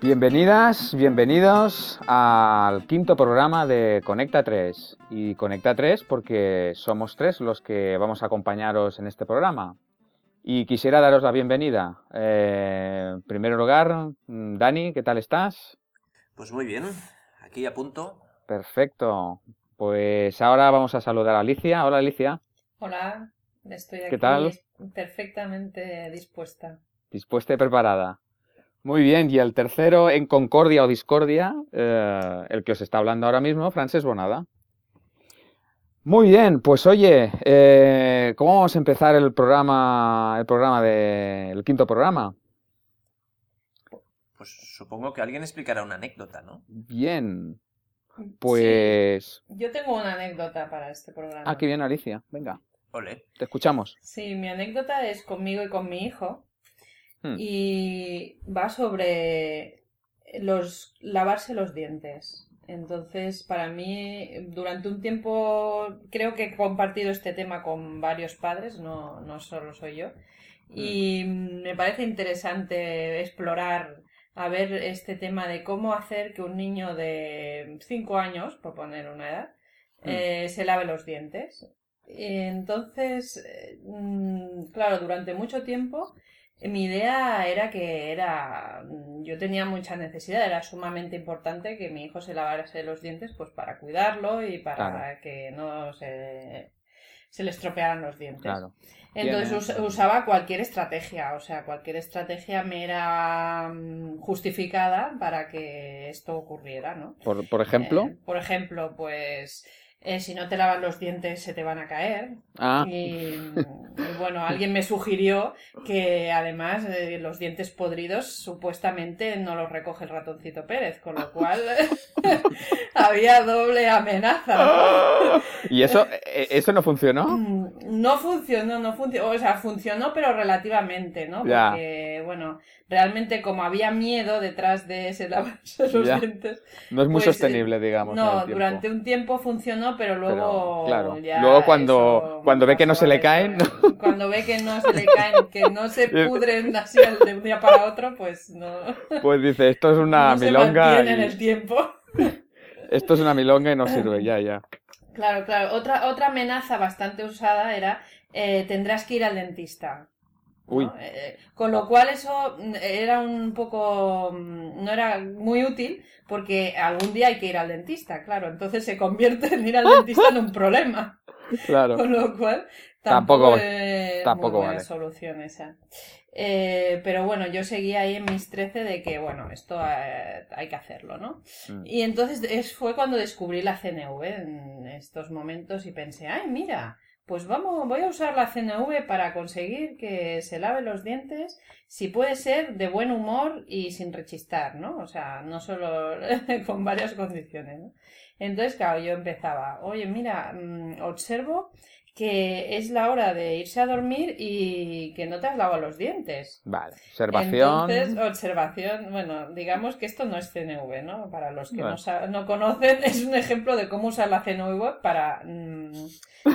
Bienvenidas, bienvenidos al quinto programa de Conecta 3. Y Conecta 3 porque somos tres los que vamos a acompañaros en este programa. Y quisiera daros la bienvenida. Eh, en primer lugar, Dani, ¿qué tal estás? Pues muy bien, aquí a punto. Perfecto. Pues ahora vamos a saludar a Alicia. Hola Alicia. Hola, estoy aquí ¿Qué tal? perfectamente dispuesta. Dispuesta y preparada. Muy bien, y el tercero en concordia o discordia, eh, el que os está hablando ahora mismo, Frances Bonada. Muy bien, pues oye, eh, ¿cómo vamos a empezar el programa, el programa de, el quinto programa? Pues supongo que alguien explicará una anécdota, ¿no? Bien, pues... Sí, yo tengo una anécdota para este programa. Ah, qué bien, Alicia, venga, Ole. te escuchamos. Sí, mi anécdota es conmigo y con mi hijo. Hmm. Y va sobre los lavarse los dientes. Entonces, para mí, durante un tiempo creo que he compartido este tema con varios padres, no, no solo soy yo. Y me parece interesante explorar, a ver este tema de cómo hacer que un niño de 5 años, por poner una edad, eh, se lave los dientes. Entonces, eh, mm, claro, durante mucho tiempo mi idea era que era, yo tenía mucha necesidad, era sumamente importante que mi hijo se lavase los dientes pues para cuidarlo y para Claro. que no se, se le estropearan los dientes. Claro. Entonces usaba cualquier estrategia, o sea, cualquier estrategia me era mm, justificada para que esto ocurriera, ¿no? Por, por ejemplo, Eh, por ejemplo, pues eh, si no te lavas los dientes se te van a caer. ah, Y, bueno, alguien me sugirió que además eh, los dientes podridos supuestamente no los recoge el ratoncito Pérez, con lo cual había doble amenaza. ¿y eso, eh, eso no funcionó? Mm, No funcionó, no funcionó, o sea, funcionó pero relativamente, ¿no? Ya. Porque, bueno, realmente como había miedo detrás de ese lavarse los Ya. dientes, No es muy pues, sostenible, digamos. no, durante un tiempo funcionó, pero luego Pero, claro, ya luego cuando- eso cuando ve que no se le caen. Cuando ve que no se le caen, que no se pudren así de un día para otro, pues no, Pues dice, esto es una no se milonga. en el tiempo. Esto es una milonga y no sirve, ya, ya. Claro, claro. Otra, otra amenaza bastante usada era eh, tendrás que ir al dentista. Eh, con lo cual eso mm, era un poco... mm, no era muy útil porque algún día hay que ir al dentista, claro. Entonces se convierte en ir al dentista en un problema. Claro. Con lo cual Tampoco- tampoco, es tampoco muy buena vale. solución esa. Eh, pero bueno, yo seguía ahí en mis 13 de que, bueno, esto eh, hay que hacerlo, ¿no? Mm. Y entonces es, fue cuando descubrí la CNV en estos momentos y pensé, ay, mira, pues vamos, voy a usar la CNV para conseguir que se lave los dientes, si puede ser de buen humor y sin rechistar, ¿no? O sea, no solo con varias condiciones. Entonces, claro, yo empezaba, oye, mira, mm, observo que es la hora de irse a dormir y que no te has lavado los dientes. Vale, observación. Entonces, observación, bueno, digamos que esto no es CNV, ¿no? Para los que no, sa- no conocen, es un ejemplo de cómo usar la CNV para mm,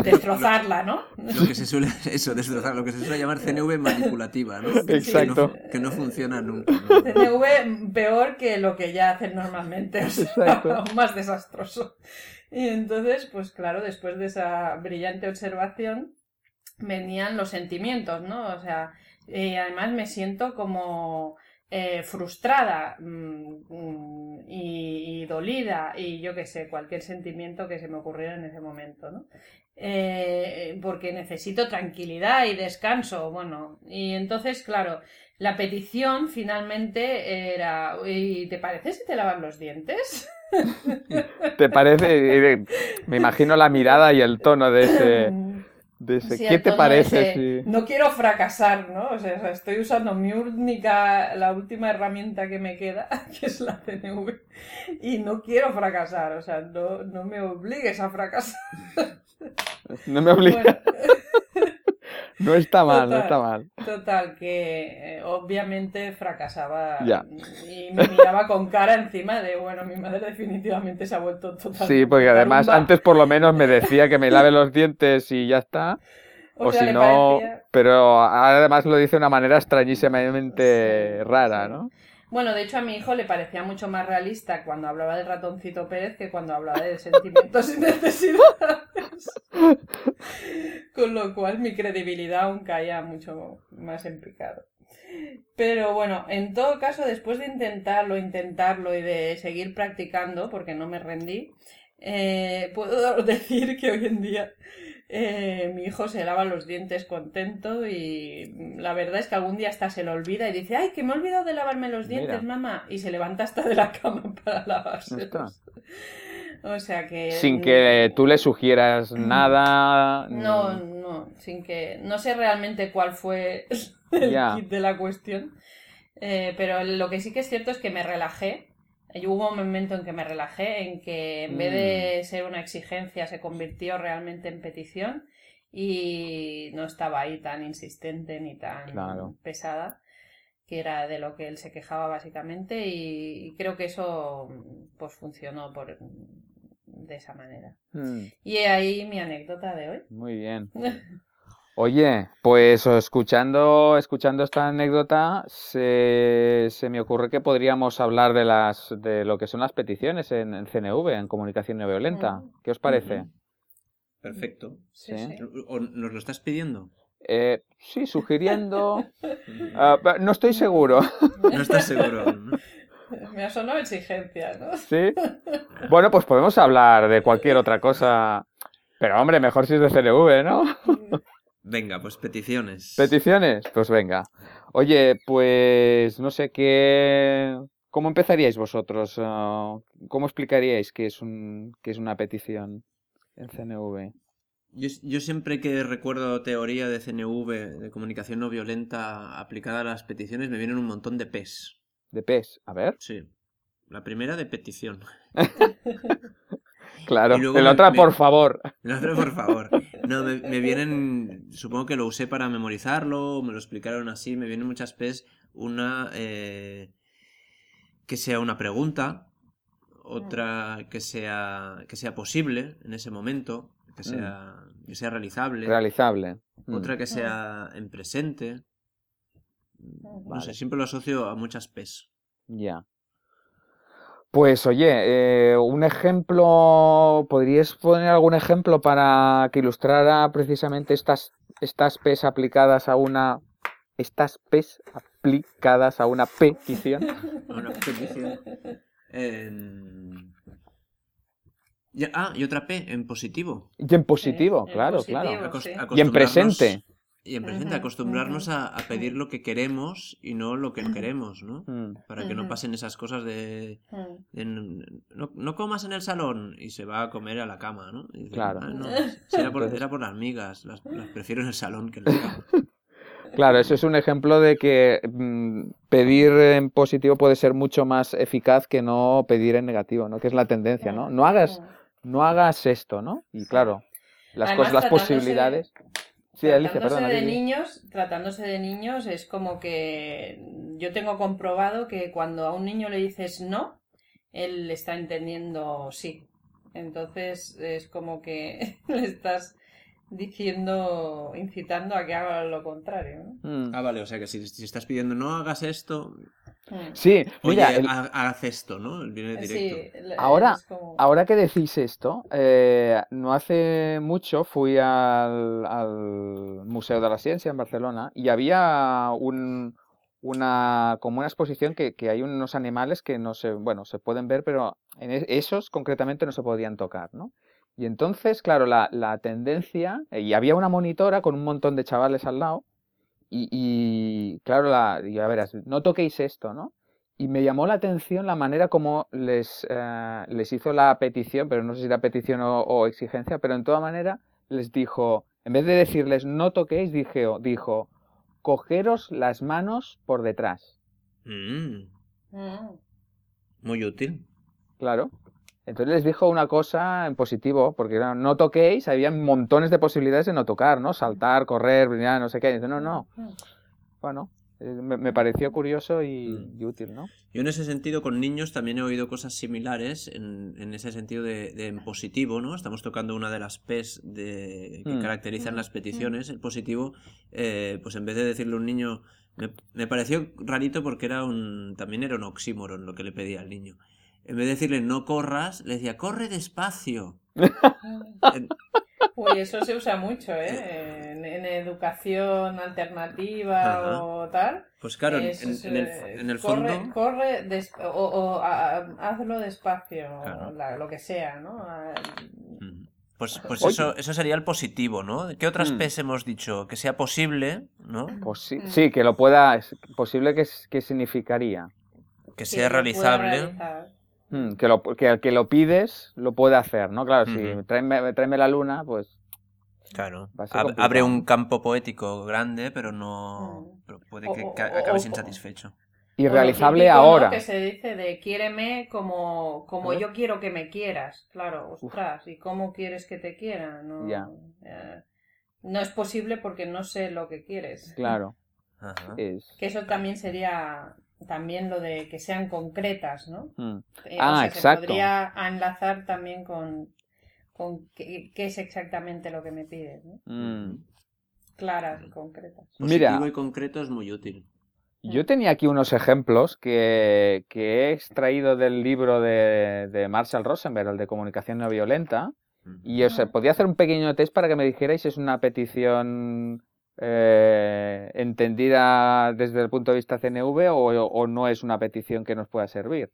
destrozarla, ¿no? Lo que se suele, eso, destrozar, lo que se suele llamar CNV manipulativa, ¿no? Exacto. Que no, que no funciona nunca. ¿no? CNV peor que lo que ya hacen normalmente, o sea, Exacto. aún más desastroso. Y entonces, pues claro, después de esa brillante observación, venían los sentimientos, ¿no? O sea, eh, además me siento como eh, frustrada mm, mm, y, dolida y yo qué sé, cualquier sentimiento que se me ocurriera en ese momento, ¿no? Eh, porque necesito tranquilidad y descanso, bueno, y entonces, claro, la petición finalmente era, "¿Y ¿te parece si te lavan los dientes? ¿Te parece? Me imagino la mirada y el tono de ese. de ese- Sí, ¿Qué te parece ese, si.? No quiero fracasar, ¿no? O sea, estoy usando mi única, la última herramienta que me queda, que es la CNV, y no quiero fracasar, o sea, no, no me obligues a fracasar. No me obliga. Bueno, No está mal, no Total. está mal. total, que eh, obviamente fracasaba Ya. y me miraba con cara encima de, bueno, mi madre definitivamente se ha vuelto totalmente Sí, porque además antes por lo menos me decía que me lave los dientes y ya está. O, sea, si no, parecía- pero además lo dice de una manera extrañísimamente Sí, rara, sí. ¿no? Bueno, de hecho a mi hijo le parecía mucho más realista cuando hablaba del ratoncito Pérez que cuando hablaba de sentimientos y necesidades. Con lo cual mi credibilidad aún caía mucho más en picado. Pero bueno, en todo caso, después de intentarlo, intentarlo y de seguir practicando, porque no me rendí, eh, puedo decir que hoy en día eh, mi hijo se lava los dientes contento y la verdad es que algún día hasta se lo olvida y dice, ay, que me he olvidado de lavarme los dientes, Mira. mamá, y se levanta hasta de la cama para lavarse. O sea que... Sin que tú le sugieras nada. No, no, sin que... No sé realmente cuál fue el kit de la cuestión, eh, pero lo que sí que es cierto es que me relajé. Y hubo un momento en que me relajé, en que en vez Mm. de ser una exigencia se convirtió realmente en petición y no estaba ahí tan insistente ni tan Claro. pesada, que era de lo que él se quejaba básicamente y, creo que eso pues funcionó por, de esa manera. mm, Y ahí mi anécdota de hoy. Muy bien. Oye, pues escuchando, escuchando esta anécdota, se, se me ocurre que podríamos hablar de las de lo que son las peticiones en, en CNV, en comunicación no violenta. Mm. ¿Qué os parece? Perfecto. Sí, Sí. sí. ¿O nos lo estás pidiendo? Eh, sí, sugiriendo. ah, no estoy seguro. No estás seguro. ¿no? Me ha sonado exigencia, ¿no? ¿Sí? Bueno, pues podemos hablar de cualquier otra cosa. Pero hombre, mejor si es de CNV, ¿no? Venga, pues peticiones. ¿Peticiones? Pues venga. Oye, pues no sé qué. ¿Cómo empezaríais vosotros? Ah, ¿Cómo explicaríais qué es un qué es una petición en CNV? Yo, yo siempre que recuerdo teoría de CNV, de comunicación no violenta aplicada a las peticiones, me vienen un montón de P's. De PES. A ver. Sí. La primera de petición. Claro. Y luego me- otra, me- por favor. La otra, por favor. No, me, me vienen, supongo que lo usé para memorizarlo, me lo explicaron así, me vienen muchas P's. Una eh, que sea una pregunta, otra que sea, que sea posible en ese momento, que sea, que sea realizable, Realizable. Mm. otra que sea en presente. No Vale. sé, siempre lo asocio a muchas P's. Ya. Pues oye, eh, un ejemplo, ¿podrías poner algún ejemplo para que ilustrara precisamente estas, estas PES aplicadas a una, estas PES aplicadas a una petición? Una petición. Ah, y otra P, en positivo. Y en positivo, claro, positivo. claro. Sí. Y en presente. Y en presente, acostumbrarnos a, a pedir lo que queremos y no lo que queremos, ¿no? Mm, Para que no pasen esas cosas de, Mm. de no, no comas en el salón y se va a comer a la cama, ¿no? Y Claro. "Ah, no, si era, por, era por las migas, las, las prefiero en el salón que en la cama. Claro, eso es un ejemplo de que mm, pedir en positivo puede ser mucho más eficaz que no pedir en negativo, ¿no? Que es la tendencia, ¿no? No hagas, no hagas esto, ¿no? Y claro, las Además, cosas, las posibilidades. Sí, Alicia, tratándose perdona. de niños, tratándose de niños es como que yo tengo comprobado que cuando a un niño le dices no, él está entendiendo sí. Entonces es como que le estás diciendo, incitando a que haga lo contrario. ¿no? Mm. Ah, vale, o sea que si, si estás pidiendo no hagas esto, Mm. Sí, oye, mira, el- ha- haz esto, ¿no? Viene directo. Ahora- como- ahora que decís esto, eh, no hace mucho fui al, al Museo de la Ciencia en Barcelona y había un, una, como una exposición que, que hay unos animales que no se, bueno, se pueden ver, pero en e- esos concretamente no se podían tocar, ¿no? Y entonces, claro, la, la tendencia, y había una monitora con un montón de chavales al lado, y, y, claro, la, y a verás, no toquéis esto, ¿no? Y me llamó la atención la manera como les, eh, les hizo la petición, pero no sé si era petición o, o exigencia, pero en toda manera les dijo, en vez de decirles no toquéis, dijo, dijo, cogeros las manos por detrás. Mm, Mm. muy útil. Claro. Entonces les dijo una cosa en positivo, porque era, no toquéis, había montones de posibilidades de no tocar, ¿no? Saltar, correr, brillar, no sé qué. Y dice, no, no. Mm. Bueno, eh, me, me pareció curioso y, Mm. y útil, ¿no? Yo en ese sentido con niños también he oído cosas similares en, en ese sentido de, de en positivo, ¿no? Estamos tocando una de las P's de, que Mm. caracterizan Mm, las peticiones. El positivo, eh, pues en vez de decirle a un niño Me, me pareció rarito porque era un también era un oxímoron lo que le pedía al niño. En vez de decirle no corras, le decía corre despacio. Uy, eso se usa mucho, ¿eh? En, en educación alternativa Ajá. o tal. Pues claro, en, Es, en- en el, en el corre, fondo... corre des- o, o a- a- hazlo despacio, Claro. o la- lo que sea, ¿no? Ah. Pues, pues eso, eso sería el positivo, ¿no? ¿Qué otras Mm. P's hemos dicho? Que sea posible, ¿no? Pues sí, Mm. sí, que lo pueda, posible que, que significaría. Que sea realizable. Mm, que, lo, que al que lo pides lo puede hacer, ¿no? Claro, si Ujú. tráeme, tráeme la luna, pues Claro. Va a ser Ab- abre un campo poético grande, pero no. Mm. pero puede que o- ca- o- acabes o- insatisfecho. y realizable típico, ¿no? ahora. Que se dice de quiéreme como, como ¿Eh? yo quiero que me quieras. Claro, ostras, ¿y cómo quieres que te quiera? No, Ya. eh, no es posible porque no sé lo que quieres. Claro, Ajá. es. Que eso también sería también lo de que sean concretas, ¿no? mm, Eh, Ah, o sea, exacto. Se podría enlazar también con, con qué, qué es exactamente lo que me pides, ¿no? mm. Claras y concretas. Mira. Positivo y concreto es muy útil. Yo tenía aquí unos ejemplos que, que he extraído del libro de, de Marshall Rosenberg, el de comunicación no violenta, y os Ah. podía hacer un pequeño test para que me dijerais si es una petición eh, entendida desde el punto de vista CNV o, o no es una petición que nos pueda servir.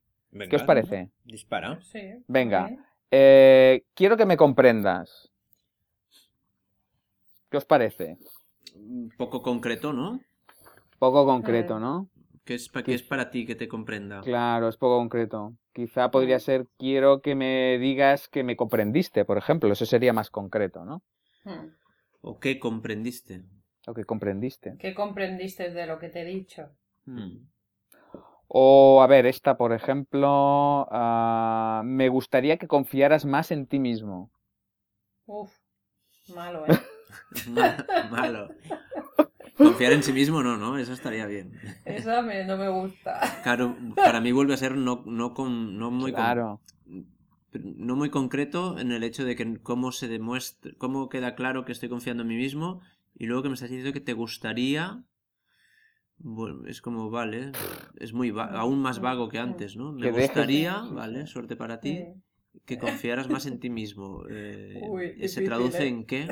¿Qué os parece? Dispara. Sí. Venga. Eh, quiero que me comprendas. ¿Qué os parece? Un poco concreto, ¿no? Poco concreto. ¿no? ¿Qué es, pa- qué es para ti que te comprenda? Claro, es poco concreto. Quizá podría ser, quiero que me digas que me comprendiste, por ejemplo. Eso sería más concreto, ¿no? Hmm. ¿O qué comprendiste? O que comprendiste. ¿Qué comprendiste de lo que te he dicho? Mm. O, a ver, esta, por ejemplo, ah, me gustaría que confiaras más en ti mismo. Uf, malo, ¿eh? Ma- Malo. Confiar en sí mismo no, ¿no? Eso estaría bien. Esa me- no me gusta. Claro, para mí vuelve a ser no, no, con, no muy con- Claro. no muy concreto en el hecho de que cómo se demuestra, cómo queda claro que estoy confiando en mí mismo y luego que me estás diciendo que te gustaría, bueno, es como, vale, es muy va- aún más vago que antes, ¿no? Me gustaría, vale, suerte para ti, que confiaras más en ti mismo. Eh, Uy, ¿Se traduce ¿eh? en qué?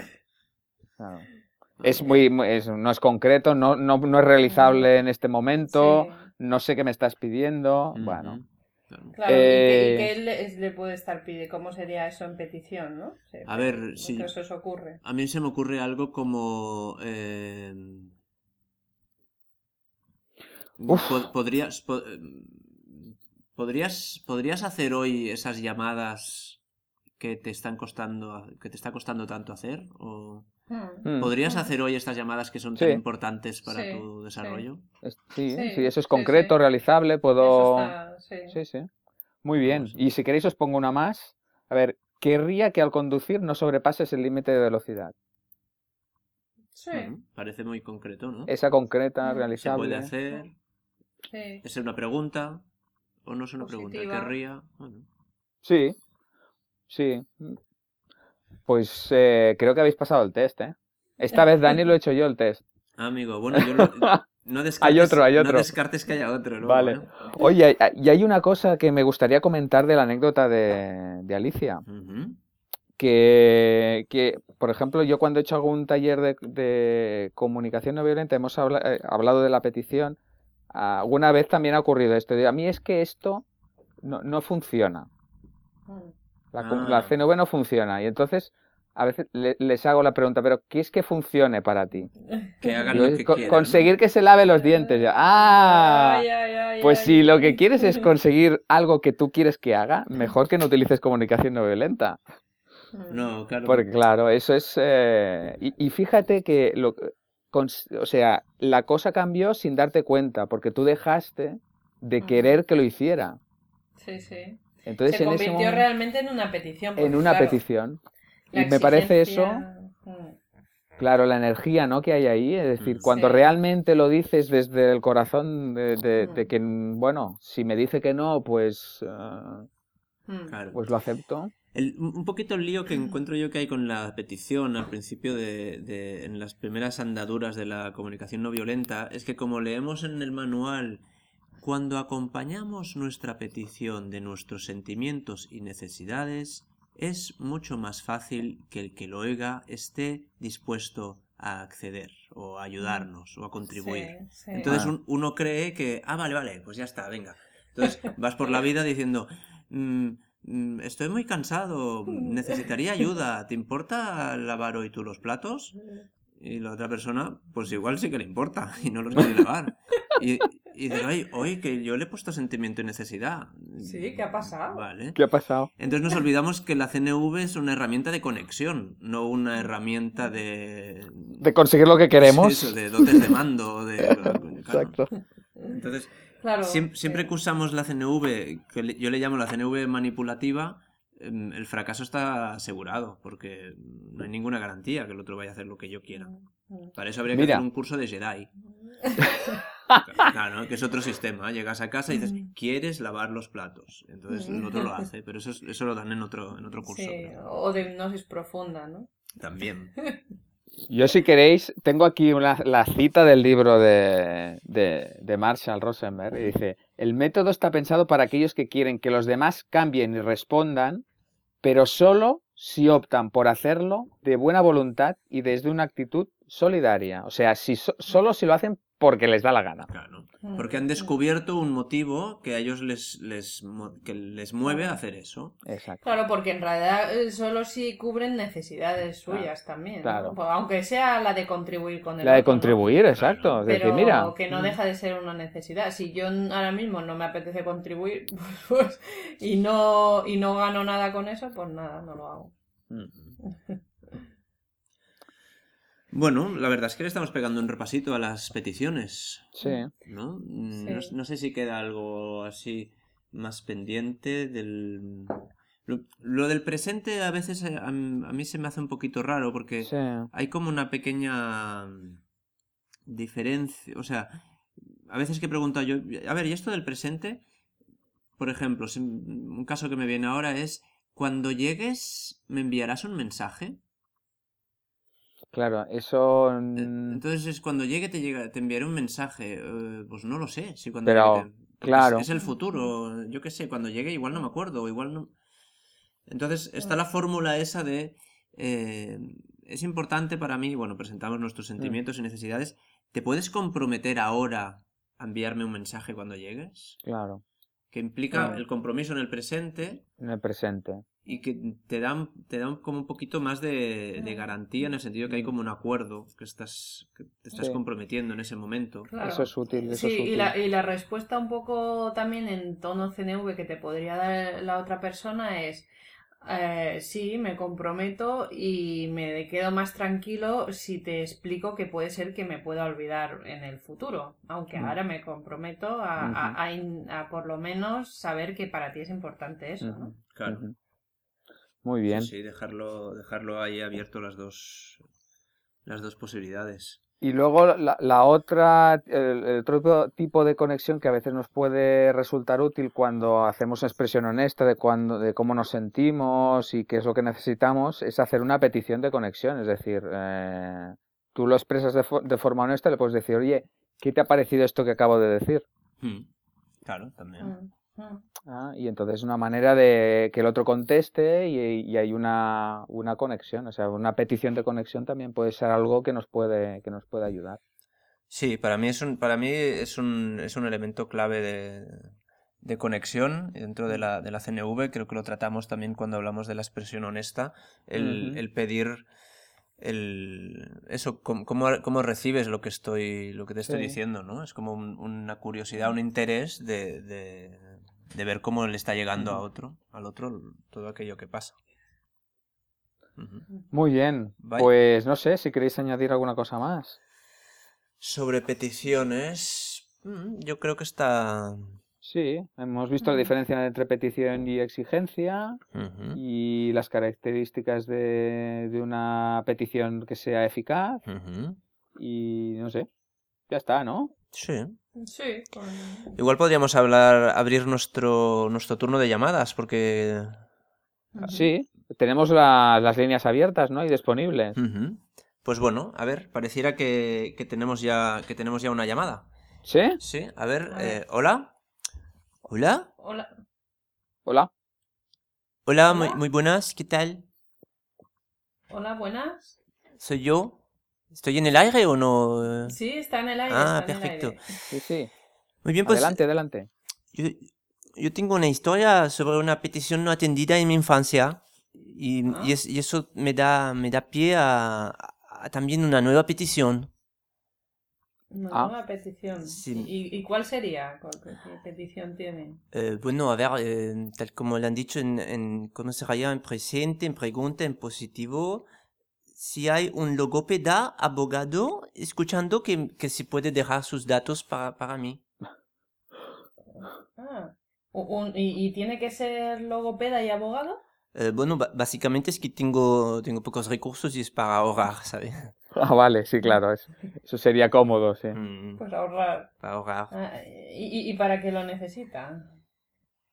claro. Es muy, es- no es concreto, no, no, no es realizable en este momento, Sí. no sé qué me estás pidiendo. Bueno, claro. ¿y qué- Eh, ¿y qué, le, le puede estar pidiendo? ¿Cómo sería eso en petición, no? Sí, A ver, ¿qué sí. se os ocurre? A mí se me ocurre algo como... eh, Uf. po- podrías, po- eh, podrías, podrías hacer hoy esas llamadas que te están costando, que te está costando tanto hacer, o Mm. podrías Mm. hacer hoy estas llamadas que son tan importantes para Sí, tu desarrollo. es- sí, Sí, sí, eso es concreto, sí. realizable, puedo... Eso está, sí. Sí, sí. Muy bien. Y si queréis os pongo una más. A ver, querría que al conducir no sobrepases el límite de velocidad. Sí, Parece muy concreto, ¿no? Esa concreta, Mm. Se realizable. puede hacer, sí. es una pregunta, o no es una pregunta, querría. Bueno. Sí, sí. Pues eh, creo que habéis pasado el test, ¿eh? Esta vez, Dani, lo he hecho yo el test. Ah, amigo, bueno, yo lo- no descartes, Hay otro, hay no descartes que haya otro, ¿no? Vale. Oye, hay- y hay una cosa que me gustaría comentar de la anécdota de, de Alicia. Que, que, por ejemplo, yo cuando he hecho algún taller de, de comunicación no violenta, hemos habla- eh, hablado de la petición. Alguna vez también ha ocurrido esto. a mí es que esto no, no funciona. Mm. La, Ah. la CNV no funciona. Y entonces, a veces le- les hago la pregunta, ¿pero qué es que funcione para ti? Que hagan lo que co- quieran. conseguir que se lave los dientes. Ya. ¡Ah! Ay, ay, ay, Pues si lo que quieres es conseguir algo que tú quieres que haga, mejor que no utilices comunicación no violenta. Mm. No, claro. Porque claro, eso es... eh, Y, y fíjate que, lo, o sea, la cosa cambió sin darte cuenta, porque tú dejaste de querer que lo hiciera. Sí, sí. Entonces, Se en ese convirtió momento, realmente en una petición. en porque, una claro, petición. Y me parece eso, Mm. claro, la energía ¿no? que hay ahí. Es decir, Mm. cuando Sí. realmente lo dices desde el corazón de, de- de Mm. que, bueno, si me dice que no, pues, Mm. Claro. pues lo acepto. El- un un poquito el lío que encuentro yo que hay con la petición al principio de, de- en las primeras andaduras de la comunicación no violenta es que como leemos en el manual cuando acompañamos nuestra petición de nuestros sentimientos y necesidades es mucho más fácil que el que lo oiga esté dispuesto a acceder o a ayudarnos o a contribuir. Sí, sí. Entonces Ah. un- uno cree que, ah, vale, vale, pues ya está, venga. Entonces vas por la vida diciendo, "Mm, mm, estoy muy cansado, necesitaría ayuda, ¿te importa lavar hoy tú los platos? Y la otra persona, pues igual sí que le importa y no los quiere lavar. Y, y dice, "Ay, hoy que yo le he puesto sentimiento y necesidad. Sí, ¿qué ha pasado? Vale. ¿Qué ha pasado? Entonces nos olvidamos que la CNV es una herramienta de conexión, no una herramienta de... De conseguir lo que queremos. Eso, de dotes de mando. De, claro. Exacto. Entonces, Claro. Siem- siempre, sí. que usamos la CNV, que yo le llamo la CNV manipulativa, em, el fracaso está asegurado, porque no hay ninguna garantía que el otro vaya a hacer lo que yo quiera. Mm. Para eso habría que Mira. hacer un curso de Jedi. Claro, que es otro sistema. Llegas a casa y dices, ¿quieres lavar los platos? Entonces el otro lo hace, pero eso, es- eso lo dan en otro, en otro curso. Sí, o de hipnosis profunda, ¿no? También. Yo si queréis, tengo aquí una- la cita del libro de, de, de Marshall Rosenberg y dice, el método está pensado para aquellos que quieren que los demás cambien y respondan, pero solo si optan por hacerlo de buena voluntad y desde una actitud solidaria. O sea, si so- solo si lo hacen porque les da la gana. Claro. Porque han descubierto un motivo que a ellos les, les, mo- que les mueve a hacer eso. Exacto. Claro, porque en realidad eh, solo si cubren necesidades Claro, suyas también. claro. Pues aunque sea la de contribuir con el La de otro, ¿no? contribuir, exacto. Es Pero decir, mira, que no deja de ser una necesidad. Si yo ahora mismo no me apetece contribuir pues, y no y no gano nada con eso, pues nada, no lo hago. Bueno, la verdad es que le estamos pegando un repasito a las peticiones, sí. ¿no? Mm, No, sé si queda algo así más pendiente del... Lo, lo del presente a veces eh, a, mí se me hace un poquito raro porque Sí. hay como una pequeña mm, diferencia, o sea, a veces que he preguntado yo, a ver, ¿y esto del presente? Por ejemplo, un caso que me viene ahora es, cuando llegues, ¿me enviarás un mensaje? Claro, eso... Mm, Entonces es cuando llegue te llega, te enviaré un mensaje. Eh, pues no lo sé. Si cuando Pero, llegue te- claro. Es, es el futuro. Yo qué sé, cuando llegue igual no me acuerdo, igual no. Entonces está la fórmula esa de. eh, es importante para mí, bueno, presentamos nuestros sentimientos y necesidades. ¿Te puedes comprometer ahora a enviarme un mensaje cuando llegues? Claro, Que implica Claro. el compromiso en el presente en el presente. Y que te dan, te dan como un poquito más de, de garantía en el sentido que hay como un acuerdo que estás que te estás Sí. comprometiendo en ese momento. Claro. Eso es útil, eso Sí, es útil. y la, y la respuesta un poco también en tono CNV que te podría dar la otra persona es eh, sí, me comprometo y me quedo más tranquilo si te explico que puede ser que me pueda olvidar en el futuro, aunque Mm. ahora me comprometo a, a- a in- a por lo menos saber que para ti es importante eso, Claro. Muy bien. Sí, dejarlo, dejarlo ahí abierto las dos, las dos posibilidades. Y luego la, la otra, el, el otro tipo de conexión que a veces nos puede resultar útil cuando hacemos una expresión honesta de cuando, de cómo nos sentimos y qué es lo que necesitamos, es hacer una petición de conexión. Es decir, eh, tú lo expresas de, fo- de forma honesta, le puedes decir, oye, ¿qué te ha parecido esto que acabo de decir? Mm. Claro, también. Mm. Ah, y entonces es una manera de que el otro conteste y, y hay una, una conexión. O sea, una petición de conexión también puede ser algo que nos puede, que nos puede ayudar. Sí, para mí es un, para mí es un, es un elemento clave de, de conexión dentro de la, de la CNV. Creo que lo tratamos también cuando hablamos de la expresión honesta. El, el pedir el, eso, cómo, cómo, cómo recibes lo que estoy, lo que te estoy Sí. diciendo, ¿no? Es como un- una curiosidad, un interés de, de, de ver cómo le está llegando a otro, al otro todo aquello que pasa. Muy bien. Pues no sé si queréis añadir alguna cosa más. Sobre peticiones, mm, yo creo que está... Sí, hemos visto la diferencia entre petición y exigencia y las características de, de una petición que sea eficaz y no sé, ya está, ¿no? Sí. Sí, con- Igual podríamos hablar, abrir nuestro, nuestro turno de llamadas, porque. Sí, tenemos la- las líneas abiertas, ¿no? Y disponibles. Pues bueno, a ver, pareciera que, que tenemos ya que tenemos ya una llamada. ¿Sí? Sí, a ver, A ver. eh, hola. Hola. Hola. Hola. Hola, muy, Hola. muy buenas, ¿qué tal? Hola, buenas. Soy yo. ¿Estoy en el aire o no? Sí, está en el aire. Ah, está en el perfecto. aire. Sí, sí. Muy bien, pues adelante, adelante. yo, yo tengo una historia sobre una petición no atendida en mi infancia y, Ah. y es- y eso me da, me da pie a, a también una nueva petición. Una Ah. nueva petición. Sí. ¿Y, y cuál sería? ¿Cuál, qué petición tiene? Eh, bueno, a ver, eh, tal como le han dicho en, en ¿cómo se? En presente, en pregunta, en positivo, si hay un logopeda abogado escuchando que, que se puede dejar sus datos para, para mí. Ah. Un- y, y tiene que ser logopeda y abogado? Eh, bueno, básicamente es que tengo, tengo pocos recursos y es para ahorrar, ¿sabes? Ah, vale, sí, claro. es- Eso sería cómodo, sí. Mm, Pues ahorrar. para ahorrar. Ah, y, y- ¿Y para qué lo necesita?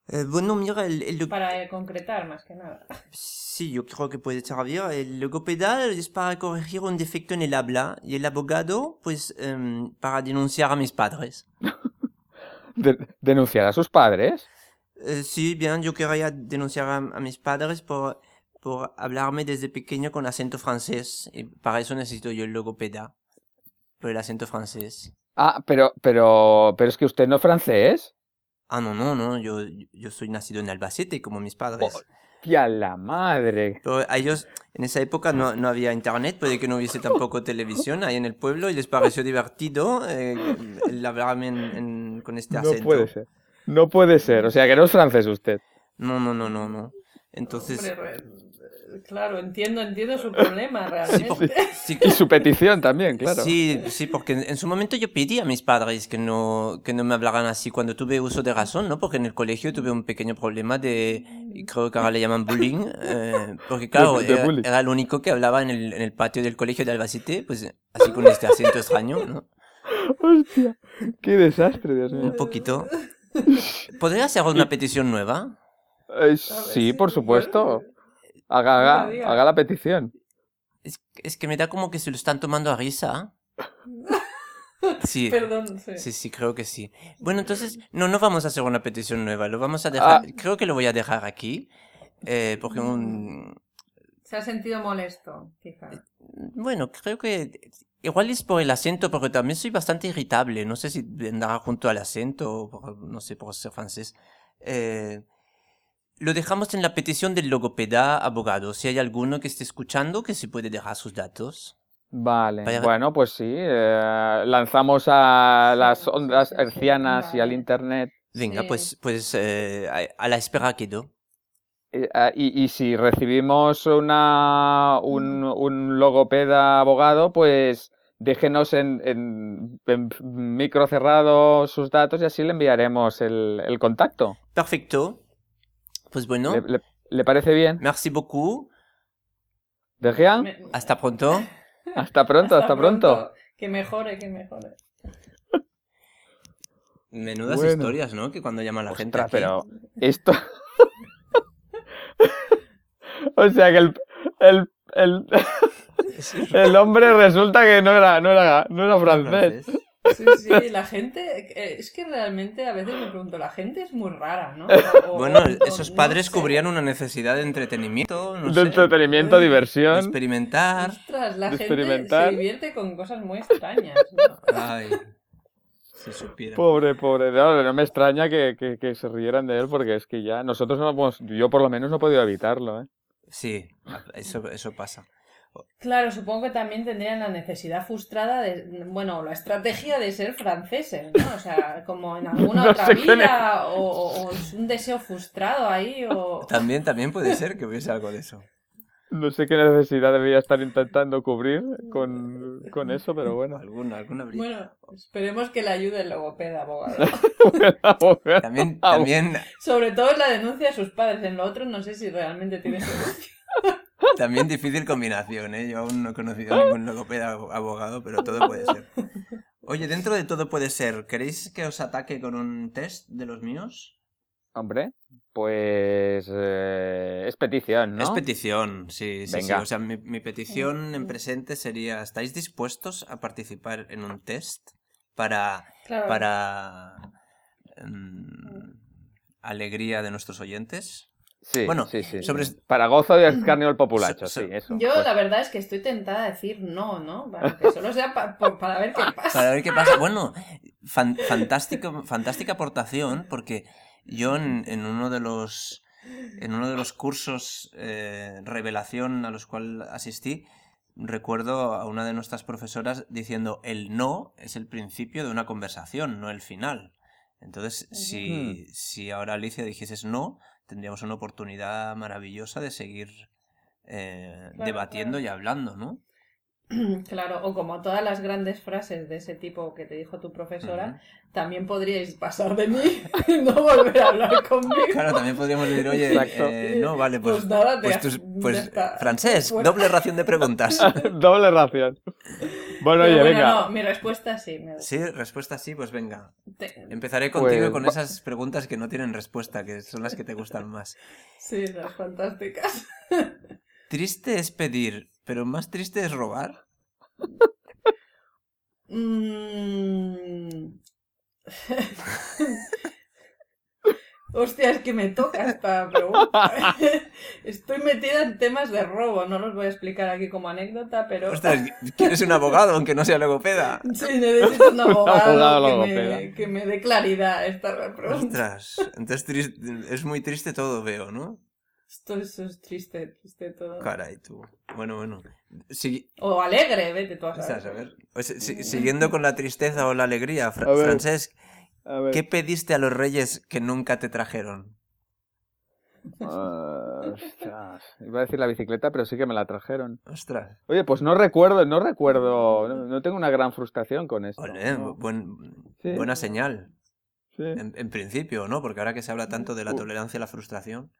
Eh, bueno, mira, el, el Para eh, concretar, más que nada. sí, yo creo que puede servir. El logopeda es para corregir un defecto en el habla y el abogado, pues, em, para denunciar a mis padres. De- ¿Denunciar a sus padres? Eh, sí, bien, yo quería denunciar a, a mis padres por, por hablarme desde pequeño con acento francés. Y para eso necesito yo el logopeda. Por el acento francés. Ah, pero, pero, pero es que usted no es francés. Ah, no, no, no, yo, yo soy nacido en Albacete como mis padres. ¡Hostia, la madre! Pero a ellos, en esa época no, no había internet, puede que no hubiese tampoco televisión ahí en el pueblo y les pareció divertido eh, el hablarme en- en- con este No acento. puede ser. No puede ser. O sea, que no es francés usted. No, no, no, no, no. Entonces, Hombre, re- claro, entiendo, entiendo su problema realmente. sí, Y su petición también, claro. Sí, sí, porque en, su momento yo pedí a mis padres que no, que no me hablaran así cuando tuve uso de razón, ¿no? Porque en el colegio tuve un pequeño problema de, creo que ahora le llaman bullying, eh, porque claro, De- de era, bullying. era el único que hablaba en el, en el patio del colegio de Albacete, pues así con este acento extraño, ¿no? Hostia, qué desastre, Dios mío. Un poquito. ¿Podría hacer una petición nueva? Eh, sí, por supuesto. Haga, haga, haga la petición. Es, es que me da como que se lo están tomando a risa. Sí. Perdón, sí. Sí, sí, creo que sí. Bueno, entonces, no, no vamos a hacer una petición nueva, lo vamos a dejar, Ah. creo que lo voy a dejar aquí, eh, porque un, Se ha sentido molesto, quizá. bueno, creo que igual es por el acento, porque también soy bastante irritable, no sé si vendrá junto al acento, o por- no sé, por ser francés. Eh, lo dejamos en la petición del logopeda abogado, si hay alguno que esté escuchando que se puede dejar sus datos. Vale, Vaya- bueno, pues sí. eh, lanzamos a las ondas hercianas y al internet. Venga, Sí. pues, pues eh, a, la espera quedo. ah, y, y si recibimos una, un, un logopeda abogado, pues déjenos en, en, en micro cerrado sus datos y así le enviaremos el, el contacto. Perfecto. Pues bueno, ¿Le, le- le parece bien? merci beaucoup. ¿De rien? Me- Hasta pronto. Hasta pronto, hasta, pronto. Que mejore, que mejore. Menudas Bueno. historias, ¿no? Que cuando llama la gente Ostras, aquí. pero esto... o sea que el, el, el, el hombre resulta que no era, no era, no era francés. Sí, sí, la gente, eh, es que realmente a veces me pregunto, la gente es muy rara, ¿no? O- Bueno, o- esos no padres sé. cubrían una necesidad de entretenimiento, no de sé, entretenimiento, de diversión. experimentar. Ostras, la gente se divierte con cosas muy extrañas, ¿no? Ay, si supiera. Pobre, pobre. No, no me extraña que, que- que se rieran de él porque es que ya nosotros no hemos, yo por lo menos no he podido evitarlo, ¿eh? Sí, eso, eso pasa. Claro, supongo que también tendrían la necesidad frustrada de, bueno, la estrategia de ser franceses, ¿no? O sea, como en alguna No otra vida, o, o- es un deseo frustrado ahí, o... También, también puede ser que hubiese algo de eso. No sé qué necesidad debería estar intentando cubrir con, con eso, pero bueno. Alguna, alguna habría. Bueno, esperemos que le ayude el logopeda, abogado. También, también, Sobre todo en la denuncia a sus padres, en lo otro no sé si realmente tiene solución. también difícil combinación, ¿eh? Yo aún no he conocido ningún logopeda abogado, pero todo puede ser. Oye, dentro de todo puede ser, ¿queréis que os ataque con un test de los míos? Hombre, pues eh, es petición, ¿no? Es petición, sí, sí, sí. Venga. O sea, mi, mi petición en presente sería, ¿estáis dispuestos a participar en un test para, Claro. para mm, alegría de nuestros oyentes? Sí, Bueno, sí, sí. sobre- Para gozo de escarnio el populacho, So- so- sí, eso. Yo pues. la verdad es que estoy tentada a decir no, ¿no? Para que solo sea pa- para ver qué pasa. Para ver qué pasa. Bueno, fan- fantástico, fantástica aportación, porque yo en, en uno de los en uno de los cursos eh, revelación a los cuales asistí, recuerdo a una de nuestras profesoras diciendo el no es el principio de una conversación, no el final. Entonces, si, si ahora Alicia dijeses no, tendríamos una oportunidad maravillosa de seguir eh, Claro, debatiendo claro. y hablando, ¿no? Claro, o como todas las grandes frases de ese tipo que te dijo tu profesora, también podríais pasar de mí y no volver a hablar conmigo. Claro, también podríamos decir, oye, eh, no, vale, pues, Pues nada, te- pues, tus- pues, francés, doble ración de preguntas. Doble ración. Bueno, Pero oye, bueno, venga. no, mi respuesta sí. me- Sí, respuesta sí, pues venga. te- Empezaré contigo Pues, con va- esas preguntas que no tienen respuesta, que son las que te gustan más. Sí, las fantásticas. Triste es pedir, pero más triste es robar. Mm. Hostia, es que me toca esta pregunta. Estoy metida en temas de robo, no los voy a explicar aquí como anécdota, pero Ostras, ¿quieres un abogado aunque no sea logopeda? sí, necesito un abogado, abogado que, logopeda. me, que me dé claridad esta pregunta. Ostras, entonces es muy triste todo, veo, ¿no? Esto es, es triste, triste todo. Caray, tú. Bueno, bueno. O alegre, vete tú a saber. a ver. Pues, si- siguiendo con la tristeza o la alegría, Fra-. Francesc, A ver. ¿Qué pediste a los reyes que nunca te trajeron? Ostras. Iba a decir la bicicleta, pero sí que me la trajeron. Ostras. Oye, pues no recuerdo, no recuerdo, no, no tengo una gran frustración con esto. Ole, no. buen- Sí. buena señal. Sí, En, en principio, ¿no? Porque ahora que se habla tanto de la Uh. tolerancia a la frustración.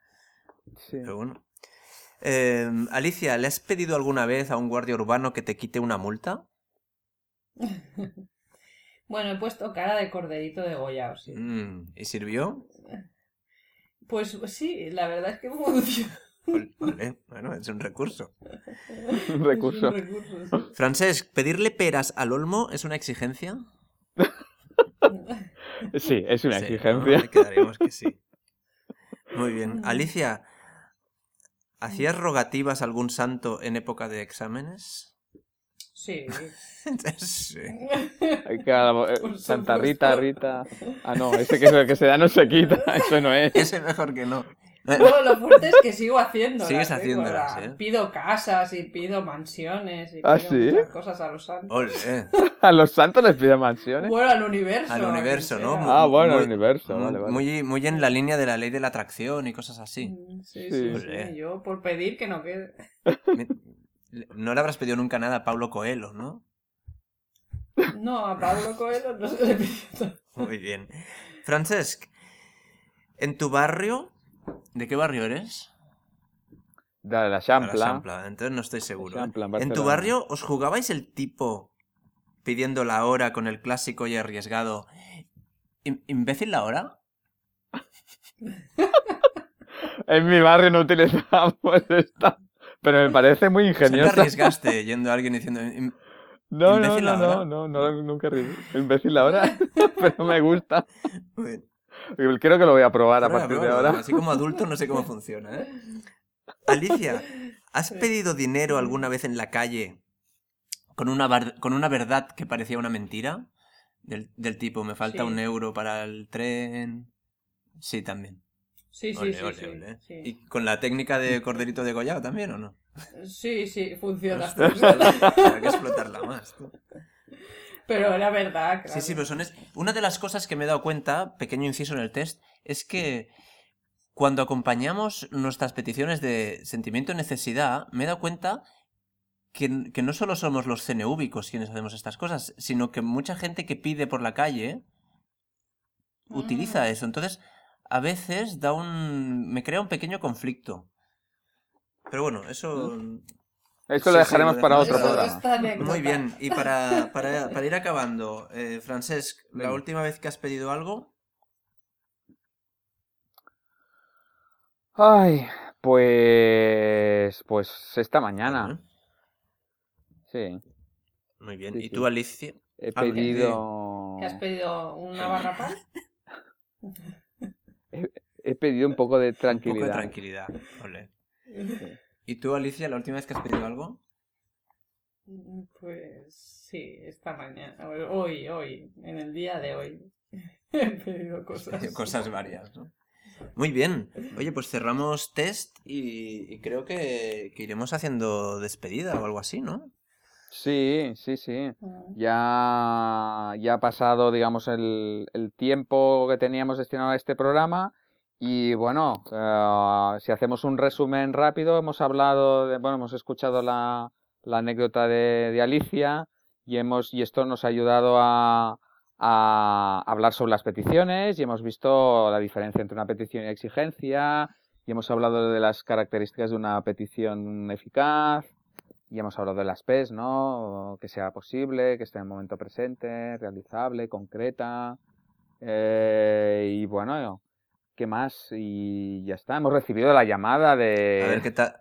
sí. Pero bueno. Eh, Alicia, ¿le has pedido alguna vez a un guardia urbano que te quite una multa? Bueno, he puesto cara de corderito degollado, sí. Mm, ¿Y sirvió? Pues sí, la verdad es que funciona. Ol- Ole, bueno, es un recurso. Un recurso. Es un recurso, sí. Francesc, ¿pedirle peras al olmo es una exigencia? Sí, es una Sí, exigencia. ¿no? Quedaríamos que sí. Muy bien. Alicia, ¿hacías rogativas a algún santo en época de exámenes? Sí. sí. Hay que, eh, Santa. Rita, Rita. Ah, no, ese que, se- que se da no se quita. Eso no es. Ese mejor que no. Bueno, lo fuerte es que sigo haciendo. Sigues haciéndolas, ¿eh? Pido casas y pido mansiones y ¿Ah, pido sí? muchas cosas a los santos. Ole. A los santos les pide mansiones. Bueno, al universo. Al universo, ¿no? Ah, bueno, Muy- el universo. Muy, Vale, vale. muy, muy en la línea de la ley de la atracción y cosas así. Mm, Sí, Sí. sí, Ole. sí. Yo por pedir que no quede. No le habrás pedido nunca nada a Paulo Coelho, ¿no? No, a Pablo Coelho no se le pidió. Muy bien. Francesc, ¿en tu barrio? ¿De qué barrio eres? De la A la champla. Champla, entonces no estoy seguro. Champla, en ¿En tu barrio os jugabais el tipo pidiendo la hora con el clásico y arriesgado? "Im- ¿Imbécil la hora? En mi barrio no utilizamos esta. Pero me parece muy ¿Se te arriesgaste yendo a alguien diciendo "Im- No, no, ¿Imbécil no, no, no, no, nunca Imbécil ahora. Pero me gusta. Creo que lo voy a probar a partir de prueba"? ahora. Así como adulto no sé cómo funciona, ¿eh? Alicia, ¿has pedido dinero alguna vez en la calle con una, con una verdad que parecía una mentira? Del, del tipo, me falta Sí. un euro para el tren. Sí, también. Sí, sí, Ole, sí. ole, sí, ole. sí. ¿Y con la técnica de corderito degollado también o no? Sí, sí, funciona. Funciona. Habrá que explotarla más. tú. Pero era verdad, claro. Sí, sí, pero son es... Una de las cosas que me he dado cuenta, pequeño inciso en el test, es que cuando acompañamos nuestras peticiones de sentimiento de necesidad, me he dado cuenta que, que no solo somos los cenúbicos quienes hacemos estas cosas, sino que mucha gente que pide por la calle utiliza Mm. eso. Entonces, a veces da un... me crea un pequeño conflicto. Pero bueno, eso... Esto Sí, lo sí, dejaremos lo para otro programa. Muy bien, y para, para, para ir acabando, eh, Francesc, la última vez que has pedido algo, Ay, pues. Pues esta mañana. Sí. Muy bien. Sí, ¿Y sí. tú, Alicia? He Ah, pedido. ¿Qué has pedido? ¿Una barra pan? He pedido un poco de Un poco tranquilidad. de tranquilidad. Ole. ¿Y tú, Alicia, la última vez que has pedido algo? Pues sí, esta mañana. Hoy, hoy, en el día de hoy. He pedido cosas. Cosas varias, ¿no? Muy bien. Oye, pues cerramos test y, y creo que, que iremos haciendo despedida o algo así, ¿no? Sí, sí, sí. Mm. Ya, ya ha pasado, digamos, el, el tiempo que teníamos destinado a este programa. Y bueno, eh, si hacemos un resumen rápido, hemos hablado, de, bueno, hemos escuchado la, la anécdota de, de Alicia y hemos, y esto nos ha ayudado a, a hablar sobre las peticiones y hemos visto la diferencia entre una petición y exigencia y hemos hablado de las características de una petición eficaz y hemos hablado de las PES, ¿no? Que sea posible, que esté en el momento presente, realizable, concreta. eh, y bueno, ¿qué más? Y ya está. Hemos recibido la llamada de... A ver qué tal.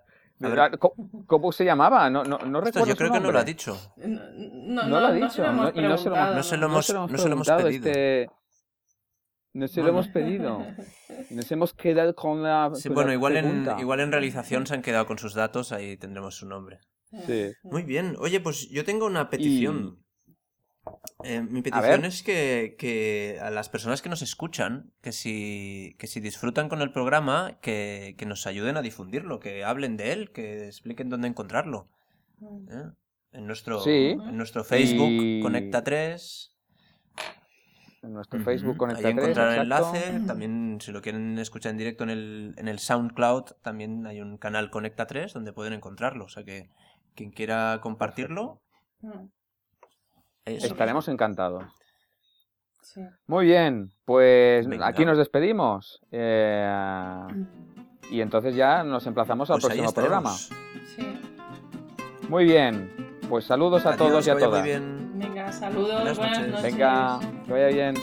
¿Cómo, cómo se llamaba? No, no, no recuerdo yo su creo que no lo ha dicho. No, no, No lo ha dicho. hemos no- y no se lo, preguntado, no se lo hemos- hemos no se lo hemos pedido. este- No se lo hemos pedido. Nos hemos quedado con la, Sí, con bueno, la igual en, igual en realización se han quedado con sus datos, ahí tendremos su nombre. Sí. Muy bien. Oye, pues yo tengo una petición. Eh, mi A petición es que, que a las personas que nos escuchan, que si, que si disfrutan con el programa, que, que nos ayuden a difundirlo, que hablen de él, que expliquen dónde encontrarlo. ¿eh? En nuestro, Sí. en nuestro Facebook, Y- Conecta 3. En nuestro Facebook Conecta Ahí 3, encontrarán enlace. También, si lo quieren escuchar en directo en el, en el SoundCloud, también hay un canal Conecta 3 donde pueden encontrarlo. O sea que quien quiera compartirlo, Mm, eso. Estaremos encantados. Sí. Muy bien, pues Venga. aquí nos despedimos. eh, y entonces ya nos emplazamos al Pues próximo programa. Sí. Muy bien, pues saludos a Adiós, todos y a todas. Muy bien. Venga, saludos, Buenas buenas noches. noches. Venga, que vaya bien.